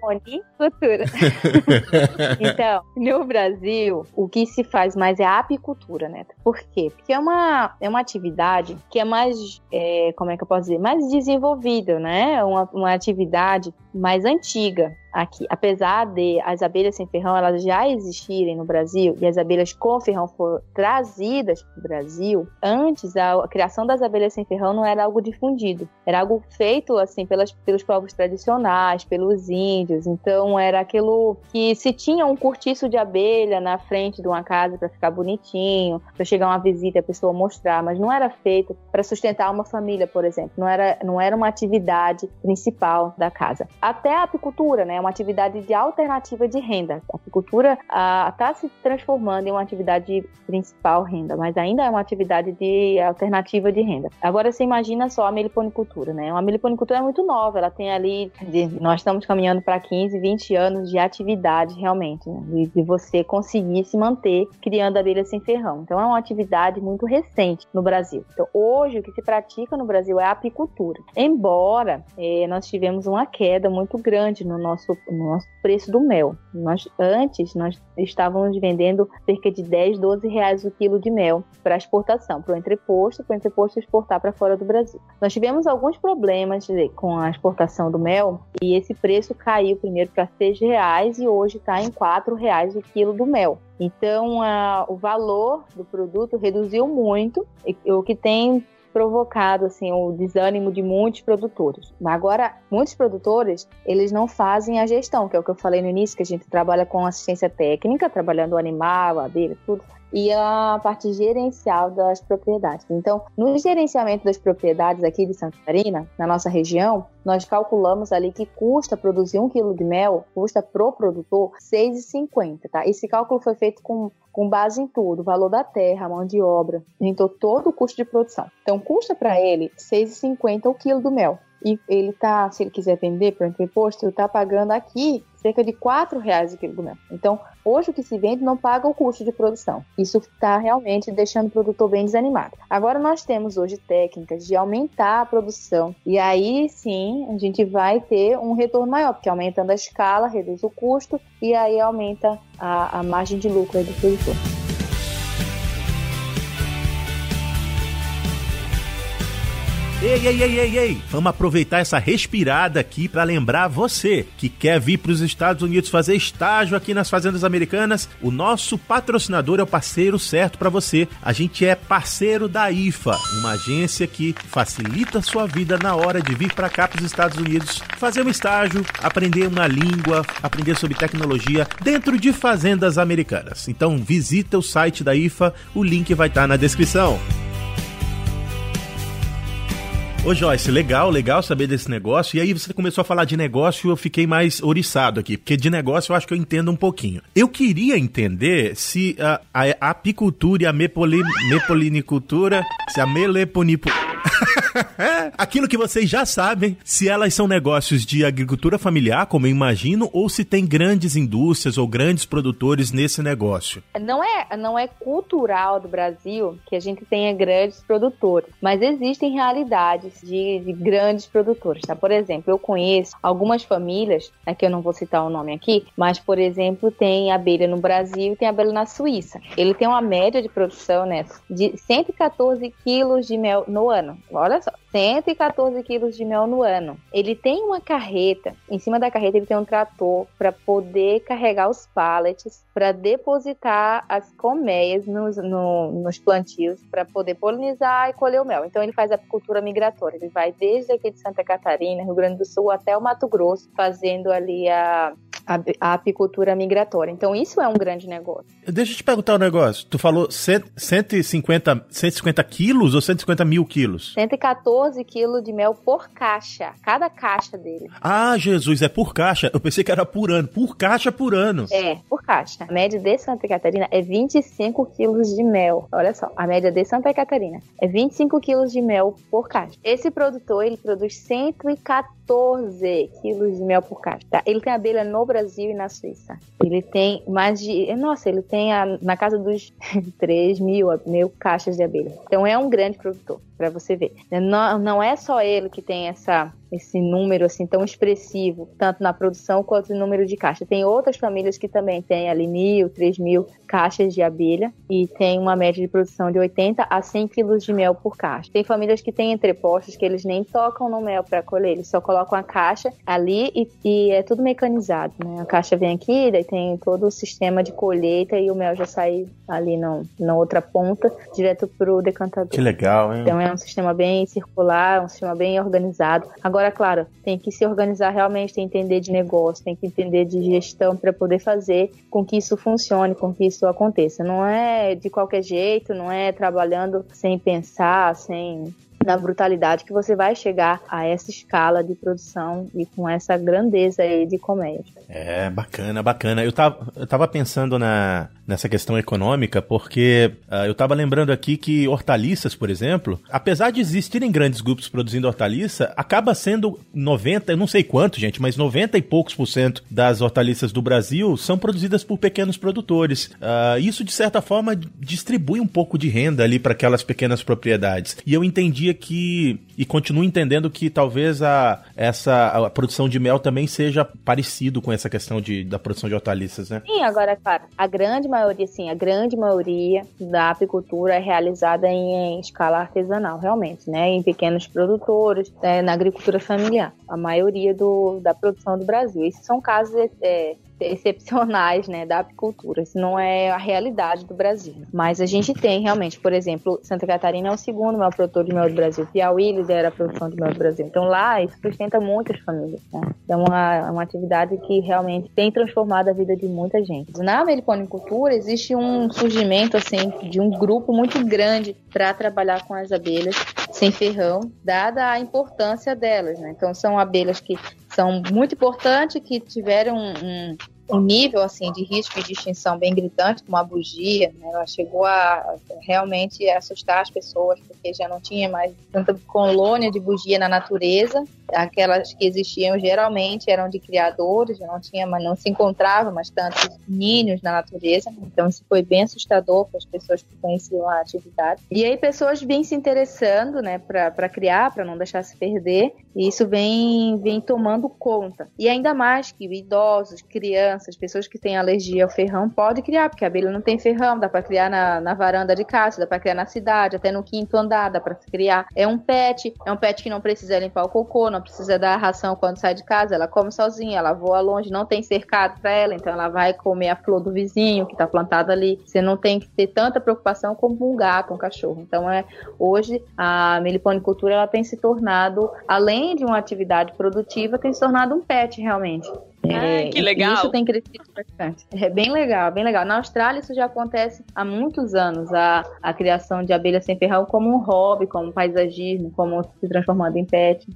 cultura. então, no Brasil, o que se faz mais é a apicultura, né? Por quê? Porque é uma, é uma atividade que é mais, é, como é que eu posso dizer, mais desenvolvida, né? Uma, uma atividade mais antiga aqui, apesar de as abelhas sem ferrão elas já existirem no Brasil e as abelhas com ferrão foram trazidas para o Brasil, antes a, criação das abelhas sem ferrão não era algo difundido, era algo feito assim pelas, pelos povos tradicionais, pelos índios. Então era aquilo que se tinha um cortiço de abelha na frente de uma casa para ficar bonitinho, para chegar uma visita a pessoa mostrar, mas não era feito para sustentar uma família, por exemplo. Não era, não era uma atividade principal da casa. Até a apicultura, né? Uma atividade de alternativa de renda. A apicultura está se transformando em uma atividade principal renda, mas ainda é uma atividade de alternativa de renda. Agora você imagina só a meliponicultura, né? Uma meliponicultura é muito nova, ela tem ali, de, nós estamos caminhando para 15, 20 anos de atividade realmente, né? de, de você conseguir se manter criando abelhas sem ferrão. Então é uma atividade muito recente no Brasil. Então hoje o que se pratica no Brasil é a apicultura. Embora eh, nós tivemos uma queda muito grande no nosso no nosso preço do mel. Nós, antes, nós estávamos vendendo cerca de 10, 12 reais o quilo de mel para exportação, para o entreposto, para o entreposto exportar para fora do Brasil. Nós tivemos alguns problemas com a exportação do mel e esse preço caiu primeiro para 6 reais e hoje está em 4 reais o quilo do mel. Então, a, o valor do produto reduziu muito, o que tem provocado assim o desânimo de muitos produtores. Agora, muitos produtores, eles não fazem a gestão, que é o que eu falei no início, que a gente trabalha com assistência técnica, trabalhando o animal, a abelha, tudo, e a parte gerencial das propriedades. Então, no gerenciamento das propriedades aqui de Santa Catarina, na nossa região, nós calculamos ali que custa produzir um quilo de mel, custa pro produtor R$ 6,50, tá? Esse cálculo foi feito com, com base em tudo, valor da terra, mão de obra, então todo o custo de produção. Então, custa para ele R$ 6,50 o quilo do mel. E ele tá, se ele quiser vender para o entreposto, ele tá pagando aqui cerca de R$ reais o quilo do mel. Então, hoje o que se vende não paga o custo de produção. Isso está realmente deixando o produtor bem desanimado. Agora nós temos hoje técnicas de aumentar a produção e aí sim a gente vai ter um retorno maior, porque aumentando a escala reduz o custo e aí aumenta a, a margem de lucro do produtor. Ei, ei, ei, ei, ei! Vamos aproveitar essa respirada aqui para lembrar você que quer vir para os Estados Unidos fazer estágio aqui nas fazendas americanas. O nosso patrocinador é o parceiro certo para você. A gente é parceiro da IFA, uma agência que facilita a sua vida na hora de vir para cá para os Estados Unidos fazer um estágio, aprender uma língua, aprender sobre tecnologia dentro de fazendas americanas. Então visita o site da IFA, o link vai estar tá na descrição. Ô Joyce, legal, legal saber desse negócio. E aí você começou a falar de negócio e eu fiquei mais oriçado aqui, porque de negócio eu acho que eu entendo um pouquinho. Eu queria entender se a, a, a apicultura e a mepoli, mepolinicultura, se a meleponipo... Aquilo que vocês já sabem, se elas são negócios de agricultura familiar, como eu imagino, ou se tem grandes indústrias ou grandes produtores nesse negócio. Não é, não é cultural do Brasil que a gente tenha grandes produtores, mas existem realidades de, de grandes produtores, tá? Por exemplo, eu conheço algumas famílias, é que eu não vou citar o nome aqui, mas, por exemplo, tem abelha no Brasil e tem abelha na Suíça. Ele tem uma média de produção, né, de 114 quilos de mel no ano. Olha só, 114 quilos de mel no ano. Ele tem uma carreta, em cima da carreta ele tem um trator para poder carregar os pallets, para depositar as colmeias nos, no, nos plantios, para poder polinizar e colher o mel. Então ele faz apicultura migratória. Ele vai desde aqui de Santa Catarina, Rio Grande do Sul, até o Mato Grosso, fazendo ali a, a, apicultura migratória. Então, isso é um grande negócio. Deixa eu te perguntar um negócio. Tu falou 150, 150 quilos ou 150 mil quilos? 114 quilos de mel por caixa. Cada caixa dele. Ah, Jesus, é por caixa. Eu pensei que era por ano. Por caixa por ano. É, por caixa. A média de Santa Catarina é 25 quilos de mel. Olha só, a média de Santa Catarina é 25 quilos de mel por caixa. Esse produtor, ele produz 114 quilos de mel por caixa. Tá? Ele tem abelha no Brasil e na Suíça. Ele tem mais de. Nossa, ele tem a, na casa dos 3 mil, mil caixas de abelha. Então é um grande produtor, para você ver. Não, não é só ele que tem essa esse número assim tão expressivo, tanto na produção quanto no número de caixas. Tem outras famílias que também têm ali mil, três mil caixas de abelha e tem uma média de produção de 80 a 100 quilos de mel por caixa. Tem famílias que têm entrepostos que eles nem tocam no mel para colher, eles só colocam a caixa ali e, e, é tudo mecanizado, né? A caixa vem aqui, daí tem todo o sistema de colheita e o mel já sai ali no, na outra ponta, direto pro decantador. Que legal, hein? Então é um sistema bem circular, um sistema bem organizado. Agora, claro, tem que se organizar realmente, tem que entender de negócio, tem que entender de gestão para poder fazer com que isso funcione, com que isso aconteça. Não é de qualquer jeito, não é trabalhando sem pensar, sem na brutalidade que você vai chegar a essa escala de produção e com essa grandeza aí de comédia. É, bacana, bacana. Eu tava, eu tava pensando na, nessa questão econômica, porque uh, eu tava lembrando aqui que hortaliças, por exemplo, apesar de existirem grandes grupos produzindo hortaliça, acaba sendo 90, eu não sei quanto, gente, mas 90 e poucos por cento das hortaliças do Brasil são produzidas por pequenos produtores. Uh, isso, de certa forma, distribui um pouco de renda ali para aquelas pequenas propriedades. E eu entendia que e continuo entendendo que talvez a, essa a produção de mel também seja parecido com essa questão de, da produção de hortaliças, né? Sim, agora, claro, a grande maioria, sim, a grande maioria da apicultura é realizada em, em escala artesanal, realmente, né? Em pequenos produtores, é, na agricultura familiar. A maioria do, da produção do Brasil. Esses são casos é, excepcionais, né, da apicultura. Isso não é a realidade do Brasil. Mas a gente tem realmente, por exemplo, Santa Catarina é o segundo maior produtor de mel do Brasil. Piauí lidera a produção de mel do Brasil. Então lá isso sustenta muitas famílias. Né? É uma, uma atividade que realmente tem transformado a vida de muita gente. Na meliponicultura existe um surgimento assim de um grupo muito grande para trabalhar com as abelhas sem ferrão, dada a importância delas. Né? Então são abelhas que são muito importantes, que tiveram um, um nível assim de risco de extinção bem gritante, como a bugia, né? ela chegou a realmente assustar as pessoas porque já não tinha mais tanta colônia de bugia na natureza. Aquelas que existiam geralmente eram de criadores, já não tinha, mas não se encontrava mais tantos ninhos na natureza. Então isso foi bem assustador para as pessoas que conheciam a atividade. E aí pessoas vêm se interessando, né, para criar, para não deixar se perder. E isso vem vem tomando conta. E ainda mais que idosos, crianças crianças, pessoas que têm alergia ao ferrão, pode criar, porque a abelha não tem ferrão, dá para criar na, na varanda de casa, dá para criar na cidade, até no quinto andar, dá para criar. É um pet, é um pet que não precisa limpar o cocô, não precisa dar ração quando sai de casa, ela come sozinha, ela voa longe, não tem cercado para ela, então ela vai comer a flor do vizinho que está plantada ali. Você não tem que ter tanta preocupação como um gato, um cachorro. Então é hoje a meliponicultura ela tem se tornado, além de uma atividade produtiva, tem se tornado um pet realmente. É, que legal. Isso tem crescido bastante. É bem legal, bem legal. Na Austrália isso já acontece há muitos anos, a, a criação de abelhas sem ferrão como um hobby, como um paisagismo, como se transformando em pet.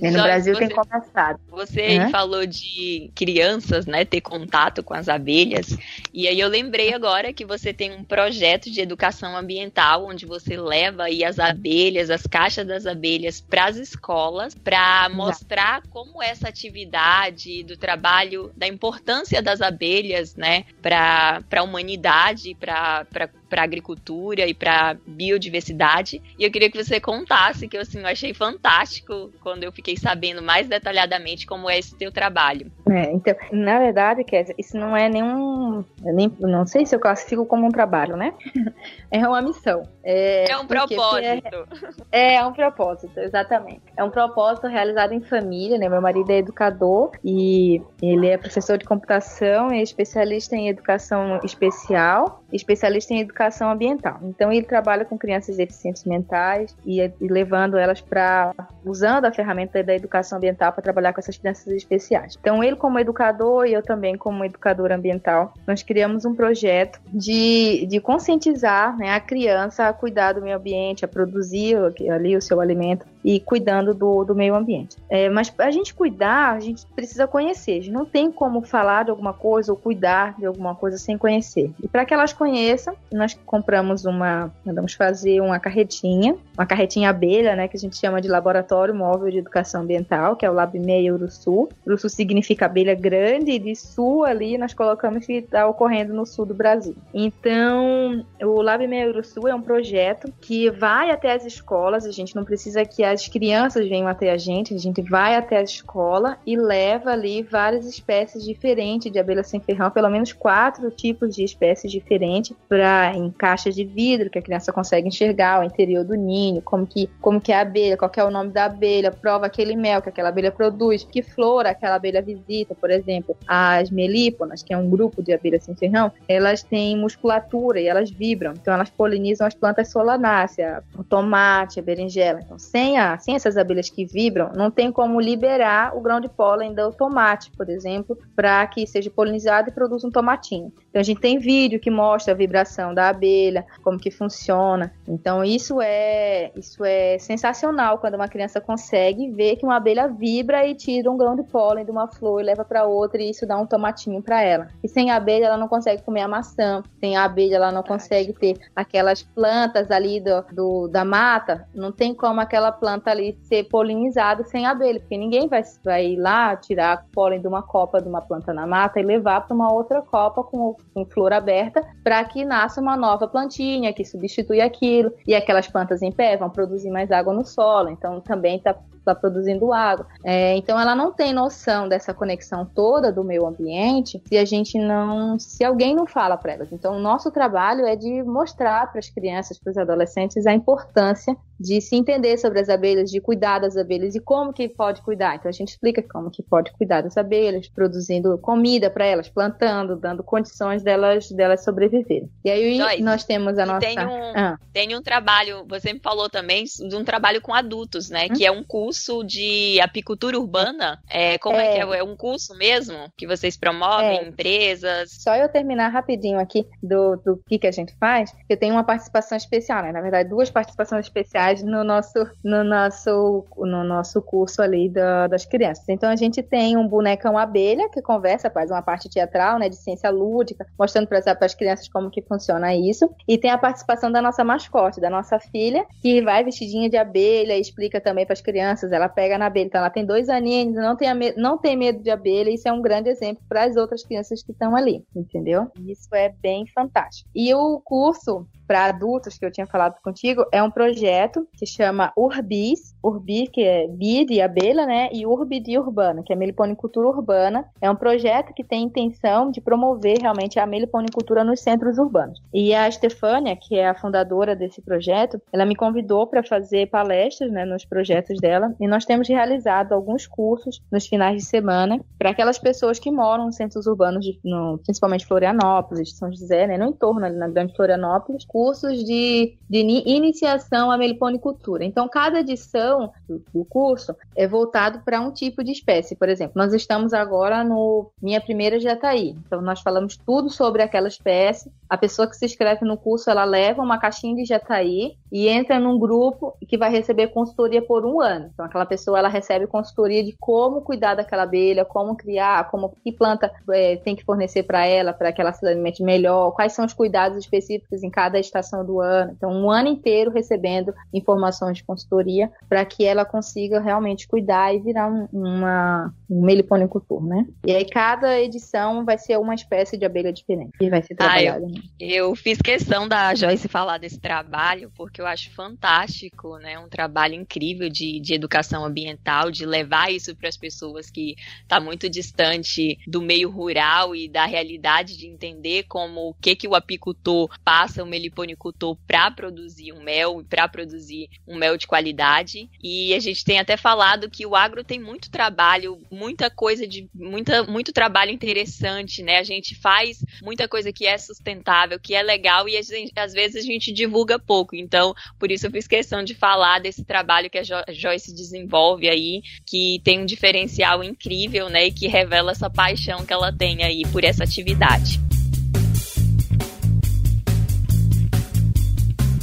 E no Brasil você, tem começado. Você uhum. falou de crianças, né, ter contato com as abelhas, e aí eu lembrei agora que você tem um projeto de educação ambiental onde você leva aí as abelhas, as caixas das abelhas para as escolas, para mostrar como essa atividade do trabalho trabalho, da importância das abelhas, né, para a humanidade, para para agricultura e para biodiversidade. E eu queria que você contasse, que eu, assim, eu achei fantástico quando eu fiquei sabendo mais detalhadamente como é esse teu trabalho. É, então, na verdade, Kézia, isso não é nenhum. Nem, não sei se eu classifico como um trabalho, né? É uma missão. É, é um propósito. É, é, um propósito, exatamente. É um propósito realizado em família, né? Meu marido é educador e ele é professor de computação e especialista em educação especial, especialista em educação ambiental. Então ele trabalha com crianças deficientes mentais e, e levando elas para usando a ferramenta da educação ambiental para trabalhar com essas crianças especiais. Então ele como educador e eu também como educadora ambiental, nós criamos um projeto de, de conscientizar né, a criança a cuidar do meio ambiente, a produzir ali o seu alimento e cuidando do, do meio ambiente. É, mas a gente cuidar, a gente precisa conhecer. Gente não tem como falar de alguma coisa ou cuidar de alguma coisa sem conhecer. E para que elas conheçam, nós compramos uma, mandamos fazer uma carretinha, uma carretinha abelha, né, que a gente chama de Laboratório Móvel de Educação Ambiental, que é o Lab Meia Uruçu. Uruçu significa abelha grande e de sul ali nós colocamos que está ocorrendo no sul do Brasil. Então, o Lab Meia Uruçu é um projeto que vai até as escolas, a gente não precisa que as as crianças venham até a gente, a gente vai até a escola e leva ali várias espécies diferentes de abelha sem ferrão, pelo menos quatro tipos de espécies diferentes, para em caixas de vidro que a criança consegue enxergar o interior do ninho, como que como que é a abelha, qual é o nome da abelha, prova aquele mel que aquela abelha produz, que flor aquela abelha visita, por exemplo, as melíponas, que é um grupo de abelhas sem ferrão, elas têm musculatura e elas vibram, então elas polinizam as plantas solanáceas, o tomate, a berinjela. Então, sem a sem essas abelhas que vibram, não tem como liberar o grão de pólen do tomate, por exemplo, para que seja polinizado e produza um tomatinho. Então a gente tem vídeo que mostra a vibração da abelha, como que funciona. Então isso é isso é sensacional quando uma criança consegue ver que uma abelha vibra e tira um grão de pólen de uma flor e leva para outra e isso dá um tomatinho para ela. E sem a abelha ela não consegue comer a maçã, sem a abelha ela não consegue ter aquelas plantas ali do, do da mata, não tem como aquela planta planta ali ser polinizada sem abelha, porque ninguém vai, vai ir lá tirar pólen de uma copa de uma planta na mata e levar para uma outra copa com, com flor aberta para que nasça uma nova plantinha que substitui aquilo. E aquelas plantas em pé vão produzir mais água no solo, então também está está produzindo água. É, então ela não tem noção dessa conexão toda do meio ambiente se a gente não, se alguém não fala para elas. Então o nosso trabalho é de mostrar para as crianças, para os adolescentes a importância de se entender sobre as abelhas, de cuidar das abelhas e como que pode cuidar. Então a gente explica como que pode cuidar das abelhas, produzindo comida para elas, plantando, dando condições delas delas sobreviverem. E aí Joyce, nós temos a nossa tem um, ah. tem um trabalho, você me falou também de um trabalho com adultos, né, hum? que é um curso curso de apicultura urbana? É, como é. é. que é? É um curso mesmo que vocês promovem, é. empresas? Só eu terminar rapidinho aqui do, do que, que a gente faz, eu tenho uma participação especial, né? Na verdade, duas participações especiais no nosso, no nosso, no nosso curso ali da, das crianças. Então a gente tem um bonecão abelha que conversa, faz uma parte teatral, né? De ciência lúdica, mostrando para as crianças como que funciona isso. E tem a participação da nossa mascote, da nossa filha, que vai vestidinha de abelha e explica também para as crianças crianças, ela pega na abelha, então ela tem dois aninhos, não tem, não tem medo de abelha, isso é um grande exemplo para as outras crianças que estão ali, entendeu? Isso é bem fantástico. E o curso para adultos que eu tinha falado contigo é um projeto que chama Urbis, Urbi, que é bi de abelha, né? E Urbi de urbana, que é meliponicultura urbana. É um projeto que tem intenção de promover realmente a meliponicultura nos centros urbanos. E a Stefânia, que é a fundadora desse projeto, ela me convidou para fazer palestras, né, nos projetos dela, e nós temos realizado alguns cursos nos finais de semana para aquelas pessoas que moram nos centros urbanos, de, no, principalmente Florianópolis, São José, né, no entorno ali na Grande Florianópolis, cursos de, de iniciação à meliponicultura. Então, cada edição do, curso é voltado para um tipo de espécie. Por exemplo, nós estamos agora no Minha Primeira Jataí. Então, nós falamos tudo sobre aquela espécie. A pessoa que se inscreve no curso, ela leva uma caixinha de jataí e entra num grupo que vai receber consultoria por um ano. Então, aquela pessoa, ela recebe consultoria de como cuidar daquela abelha, como criar, como que planta é, tem que fornecer para ela, para que ela se alimente melhor, quais são os cuidados específicos em cada espécie estação do ano. Então, um ano inteiro recebendo informações de consultoria para que ela consiga realmente cuidar e virar um, uma, um meliponicultor, né? E aí, cada edição vai ser uma espécie de abelha diferente que vai ser trabalhada. Ah, eu, eu fiz questão da Joyce falar desse trabalho, porque eu acho fantástico, né? Um trabalho incrível de, de educação ambiental, de levar isso para as pessoas que está muito distante do meio rural e da realidade de entender como o que, que o apicultor passa, o meliponicultor, para produzir um mel e para produzir um mel de qualidade. E a gente tem até falado que o agro tem muito trabalho, muita coisa de muita, muito trabalho interessante, né? A gente faz muita coisa que é sustentável, que é legal e às vezes a gente divulga pouco. Então, por isso eu fiz questão de falar desse trabalho que a Joyce desenvolve aí, que tem um diferencial incrível, né? E que revela essa paixão que ela tem aí por essa atividade.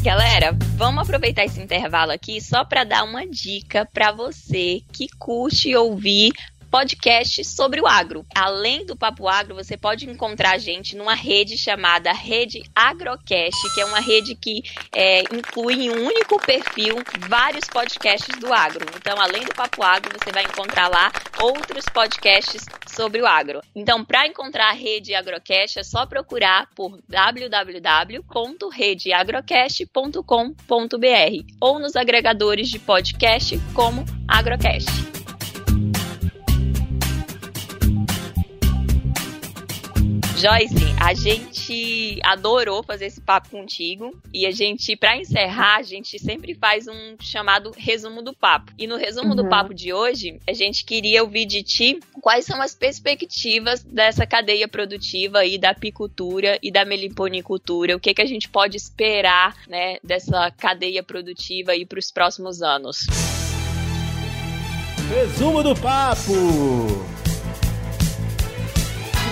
Galera, vamos aproveitar esse intervalo aqui só para dar uma dica para você que curte ouvir podcast sobre o agro. Além do Papo Agro, você pode encontrar a gente numa rede chamada Rede Agrocast, que é uma rede que é, inclui em um único perfil vários podcasts do agro. Então, além do Papo Agro, você vai encontrar lá outros podcasts sobre o agro. Então, para encontrar a Rede Agrocast, é só procurar por www.redeagrocast.com.br ou nos agregadores de podcast como Agrocast. Joyce, a gente adorou fazer esse papo contigo e a gente, para encerrar, a gente sempre faz um chamado resumo do papo. E no resumo uhum. do papo de hoje, a gente queria ouvir de ti quais são as perspectivas dessa cadeia produtiva aí da apicultura e da meliponicultura, o que que a gente pode esperar, né, dessa cadeia produtiva aí para os próximos anos. Resumo do papo.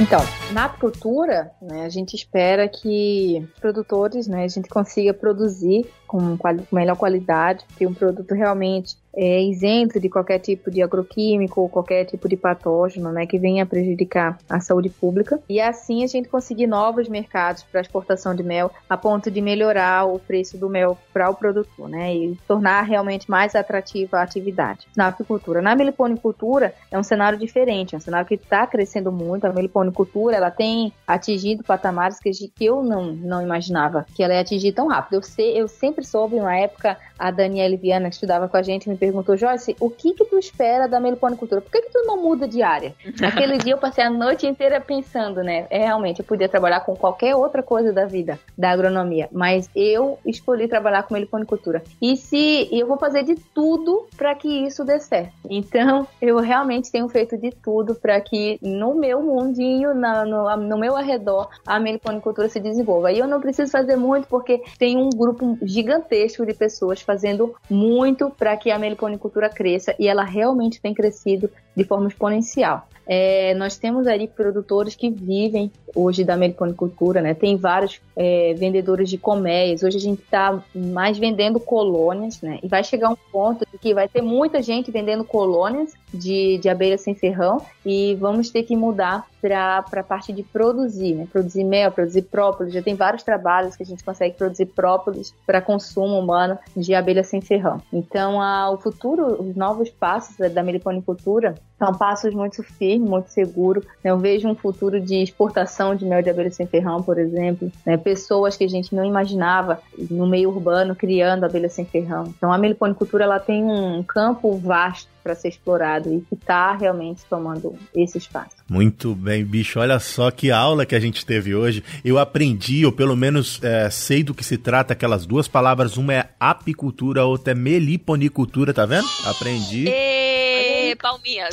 Então, na apicultura, né, a gente espera que os produtores, né, a gente consiga produzir com, quali melhor qualidade, que um produto realmente é isento de qualquer tipo de agroquímico ou qualquer tipo de patógeno, né, que venha prejudicar a saúde pública. E assim a gente conseguir novos mercados para exportação de mel, a ponto de melhorar o preço do mel para o produtor, né, e tornar realmente mais atrativa a atividade na apicultura. Na meliponicultura é um cenário diferente, é um cenário que está crescendo muito. A meliponicultura ela tem atingido patamares que, eu não, não imaginava que ela ia atingir tão rápido. Eu, sei, eu sempre soube, uma época, a Daniela Viana, que estudava com a gente, me perguntou, Joyce, o que que tu espera da meliponicultura? Por que que tu não muda de área? Naquele dia eu passei a noite inteira pensando, né? É, realmente, eu podia trabalhar com qualquer outra coisa da vida, da agronomia, mas eu escolhi trabalhar com meliponicultura. E se eu vou fazer de tudo para que isso dê certo. Então, eu realmente tenho feito de tudo para que no meu mundinho, na, no, no meu arredor, a meliponicultura se desenvolva. E eu não preciso fazer muito porque tem um grupo gigantesco de pessoas fazendo muito para que a meliponicultura cresça e ela realmente tem crescido de forma exponencial. É, nós temos ali produtores que vivem hoje da meliponicultura, né? Tem vários é, vendedores de colmeias. Hoje a gente está mais vendendo colônias, né? E vai chegar um ponto que vai ter muita gente vendendo colônias de, de abelha sem ferrão e vamos ter que mudar para a parte de produzir, né? Produzir mel, produzir própolis. Já tem vários trabalhos que a gente consegue produzir própolis para consumo humano de abelha sem ferrão. Então, a, o futuro, os novos passos da meliponicultura são passos muito firmes, muito seguros. Né? Eu vejo um futuro de exportação de mel de abelha sem ferrão, por exemplo. Né? Pessoas que a gente não imaginava no meio urbano criando abelha sem ferrão. Então, a meliponicultura ela tem um campo vasto para ser explorado e que está realmente tomando esse espaço. Muito bem, bicho. Olha só que aula que a gente teve hoje. Eu aprendi, ou pelo menos é, sei do que se trata aquelas duas palavras. Uma é apicultura, a outra é meliponicultura, tá vendo? Aprendi. E... Palminhas.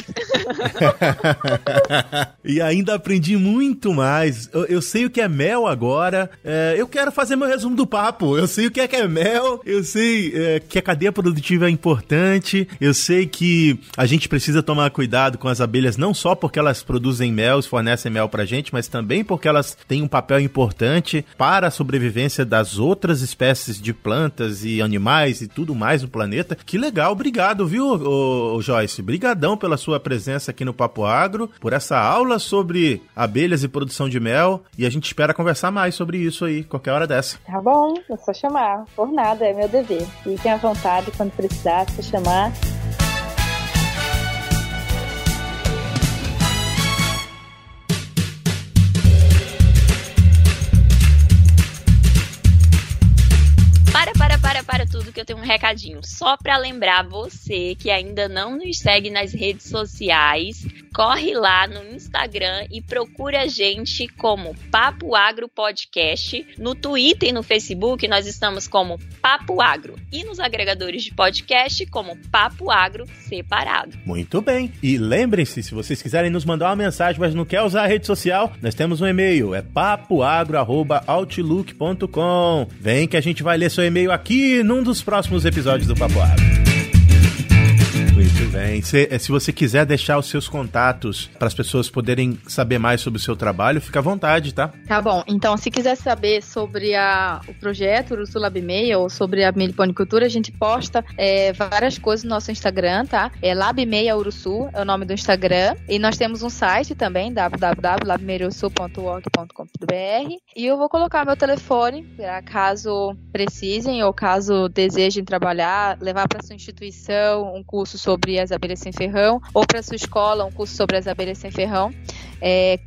e ainda aprendi muito mais. Eu, eu, sei o que é mel agora. É, eu quero fazer meu resumo do papo. Eu sei o que é, que é mel. Eu sei é, que a cadeia produtiva é importante. Eu sei que a gente precisa tomar cuidado com as abelhas, não só porque elas produzem mel, fornecem mel pra gente, mas também porque elas têm um papel importante para a sobrevivência das outras espécies de plantas e animais e tudo mais no planeta. Que legal, obrigado, viu, ô, ô, Joyce? Obrigado brigadão pela sua presença aqui no Papo Agro, por essa aula sobre abelhas e produção de mel, e a gente espera conversar mais sobre isso aí, qualquer hora dessa. Tá bom, é só chamar. Por nada, é meu dever. Fiquem à vontade quando precisar, se chamar. Para tudo que eu tenho um recadinho. Só para lembrar você que ainda não nos segue nas redes sociais, corre lá no Instagram e procura a gente como Papo Agro Podcast. No Twitter e no Facebook nós estamos como Papo Agro e nos agregadores de podcast como Papo Agro separado. Muito bem. E lembrem-se, se vocês quiserem nos mandar uma mensagem, mas não quer usar a rede social, nós temos um e-mail, é papoagro@outlook.com. Vem que a gente vai ler seu e-mail aqui num dos próximos episódios do Papo Agro. Muito bem. Se, se você quiser deixar os seus contatos para as pessoas poderem saber mais sobre o seu trabalho, fica à vontade, tá? Tá bom. Então, se quiser saber sobre a, o projeto Ursu Lab Meia ou sobre a meliponicultura, a gente posta é, várias coisas no nosso Instagram, tá? É Labmeia Uruçu, é o nome do Instagram. E nós temos um site também, www.labmeiauruçu.org.br. E eu vou colocar meu telefone, caso precisem ou caso desejem trabalhar, levar para sua instituição um curso sobre sobre as abelhas sem ferrão, ou para sua escola, um curso sobre as abelhas sem ferrão. É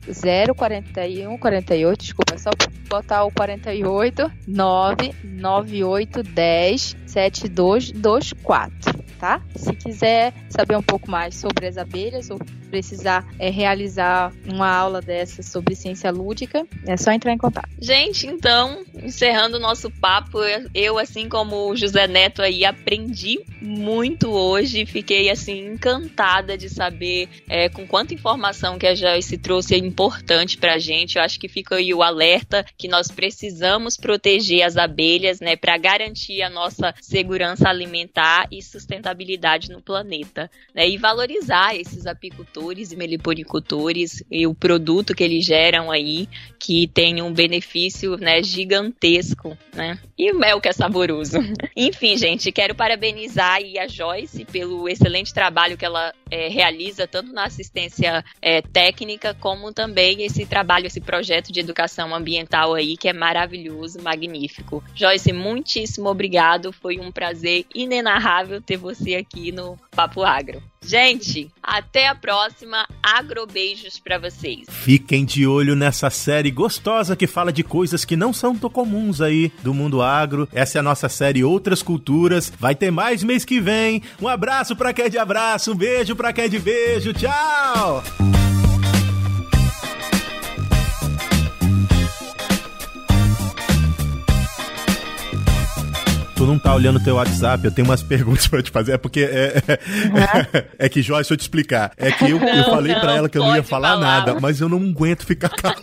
041 48, desculpa, é só botar o 48 998 10 7224 tá? Se quiser saber um pouco mais sobre as abelhas ou precisar é, realizar uma aula dessa sobre ciência lúdica, é só entrar em contato. Gente, então, encerrando o nosso papo, eu, assim como o José Neto aí, aprendi muito hoje, fiquei assim encantada de saber é, com quanta informação que a Joyce trouxe é importante pra gente. Eu acho que fica aí o alerta que nós precisamos proteger as abelhas, né, para garantir a nossa segurança alimentar e sustentabilidade sustentabilidade no planeta, né? E valorizar esses apicultores e meliponicultores e o produto que eles geram aí, que tem um benefício, né, gigantesco, né? E o mel que é saboroso. Enfim, gente, quero parabenizar aí a Joyce pelo excelente trabalho que ela é, realiza, tanto na assistência é, técnica, como também esse trabalho, esse projeto de educação ambiental aí, que é maravilhoso, magnífico. Joyce, muitíssimo obrigado. Foi um prazer inenarrável ter você aqui no Papo Agro. Gente, até a próxima. Agrobeijos para vocês. Fiquem de olho nessa série gostosa que fala de coisas que não são tão comuns aí do mundo agro. Essa é a nossa série Outras Culturas. Vai ter mais mês que vem. Um abraço para quem é de abraço, um beijo para quem é de beijo. Tchau! Tu não tá olhando teu WhatsApp, eu tenho umas perguntas pra te fazer. É porque é, é, é que, Joyce, deixa eu te explicar. É que eu, não, eu falei não, pra ela que eu não ia falar, falar, nada, mas eu não aguento ficar calado.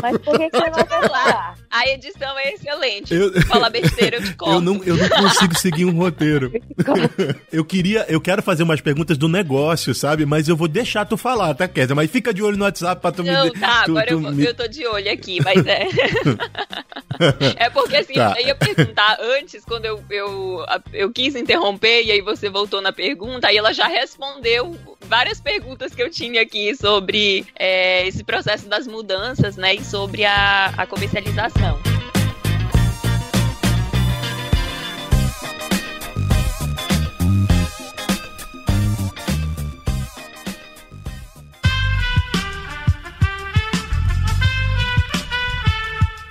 Mas por que, que você não quer falar? A edição é excelente. Eu, Fala besteira, eu te conto. Eu não, eu não consigo seguir um roteiro. eu queria, eu quero fazer umas perguntas do negócio, sabe? Mas eu vou deixar tu falar, tá, Kézia? Mas fica de olho no WhatsApp pra tu não, me... Tá, tu, agora tu eu, me... eu tô de olho aqui, mas é... é porque assim, tá. eu ia perguntar antes, quando eu, eu, eu quis interromper, e aí você voltou na pergunta, aí ela já respondeu várias perguntas que eu tinha aqui sobre é, esse processo das mudanças, né? E sobre a, a comercialização.